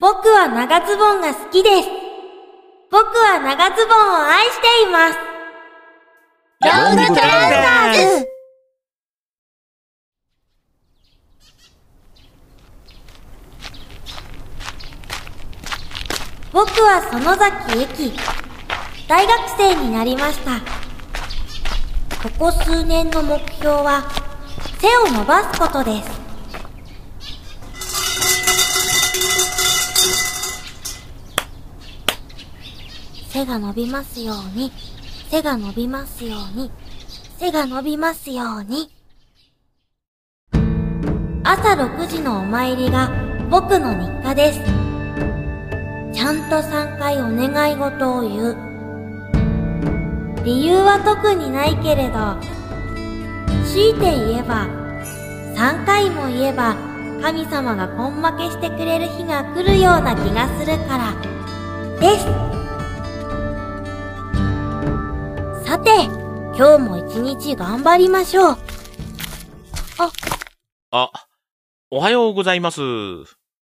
僕は長ズボンが好きです。僕は長ズボンを愛しています。ロングトラウザーズ僕は園崎ゆき。大学生になりました。ここ数年の目標は、背を伸ばすことです。背が伸びますように、背が伸びますように、背が伸びますように。朝6時のお参りが僕の日課です。ちゃんと3回お願い事を言う。理由は特にないけれど、強いて言えば、3回も言えば神様が根負けしてくれる日が来るような気がするから、です。さて、今日も一日頑張りましょう。あ、おはようございます。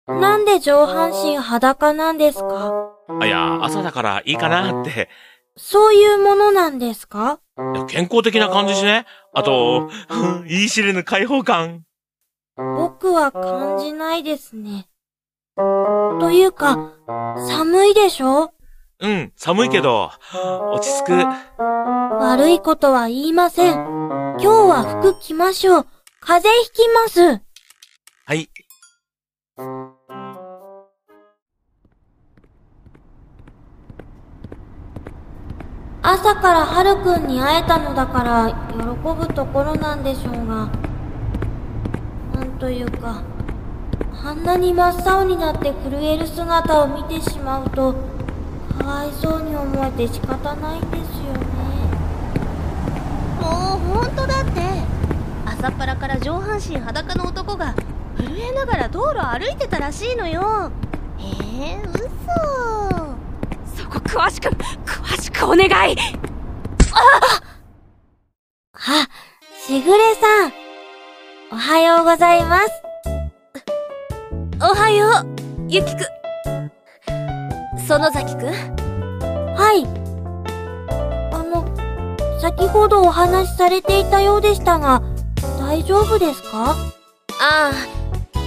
なんで上半身裸なんですか？あ、いや、朝だからいいかなって。そういうものなんですか？健康的な感じしね。あと、言い知れぬ解放感。僕は感じないですね。というか、寒いでしょ？うん、寒いけど、落ち着く。悪いことは言いません。今日は服着ましょう。風邪ひきます。はい。朝からはるくんに会えたのだから喜ぶところなんでしょうが。なんというか、あんなに真っ青になって震える姿を見てしまうと、かわいそうに思えて仕方ないんですよね。もう本当だって朝っぱらから上半身裸の男が震えながら道路歩いてたらしいのよえー、嘘そこ詳しく、詳しくお願いあ、しぐれさん。おはようございます。おはよう、ゆきくん。園崎くんはい。あの、先ほどお話しされていたようでしたが、大丈夫ですか？ああ、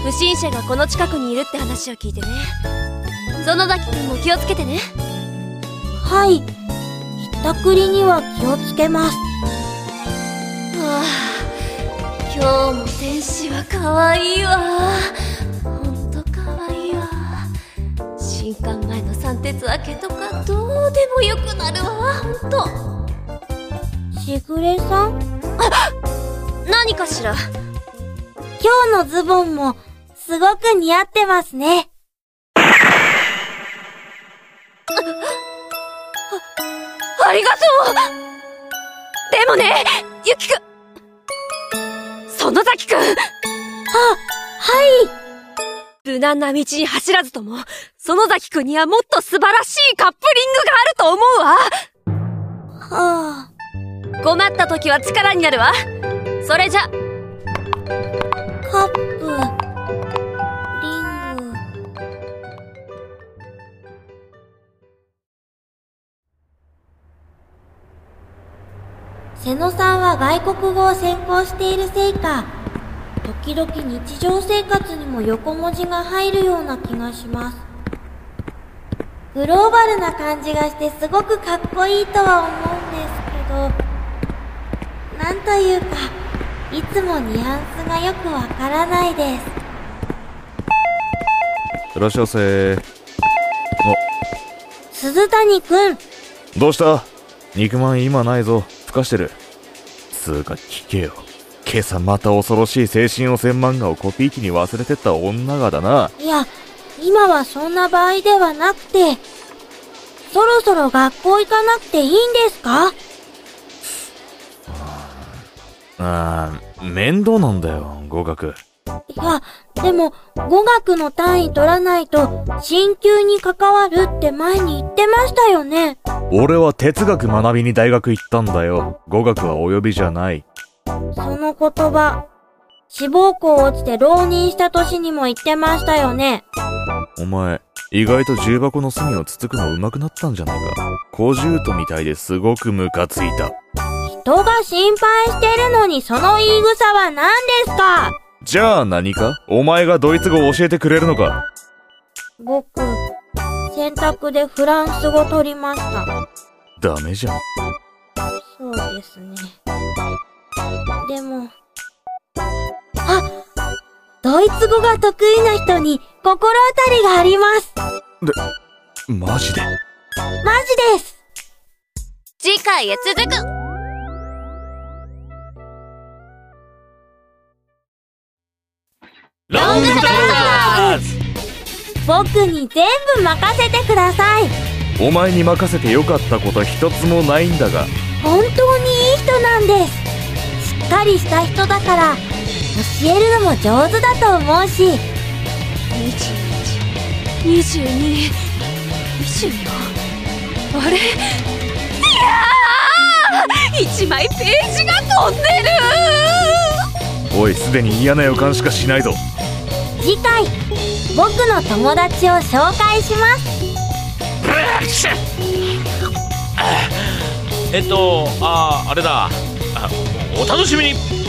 不審者がこの近くにいるって話を聞いてね。園崎くんも気をつけてね。はい。ひったくりには気をつけます。はあ、今日も天使は可愛いわ。新刊前の三鉄明けとかどうでもよくなるわ、ほんと。しぐれさん？何かしら今日のズボンも、すごく似合ってますね。ありがとうでもね、ゆきくん園崎くんは、はい。無難な道に走らずとも、園崎くんにはもっと素晴らしいカップリングがあると思うわ。はあ、困った時は力になるわ。それじゃ、カップ、リング。瀬野さんは外国語を専攻しているせいか、時々日常生活にも横文字が入るような気がします。グローバルな感じがしてすごくかっこいいとは思うんですけど、なんというか、いつもニュアンスがよくわからないです。いらっしゃいませ。鈴谷くん、どうした？肉まん今ないぞ。ふかしてる。つうか聞けよ。今朝また恐ろしい精神汚染漫画をコピー機に忘れてった女がだな。いや、今はそんな場合ではなくて、そろそろ学校行かなくていいんですか？あー、面倒なんだよ、合格。いや、でも、語学の単位取らないと、進級に関わるって前に言ってましたよね。俺は哲学学びに大学行ったんだよ。語学はお呼びじゃない。その言葉、志望校落ちて浪人した年にも言ってましたよね。お前、意外と重箱の隅をつつくの上手くなったんじゃないか。小獣とみたいですごくムカついた。人が心配してるのにその言い草は何ですか？じゃあ何か？お前がドイツ語を教えてくれるのか？僕、選択でフランス語取りました。ダメじゃん。そうですね。でも、あドイツ語が得意な人に心当たりがあります。マジで？マジです。次回へ続くロングトーズ僕に全部任せてください。お前に任せてよかったこと一つもないんだが。本当にいい人なんです。しっかりした人だから、教えるのも上手だと思うし、212224あれ？いやー一枚ページが飛んでるおい、すでに嫌な予感しかしないぞ。次回、僕の友達を紹介します。えっと、あー、あれだ。お楽しみに。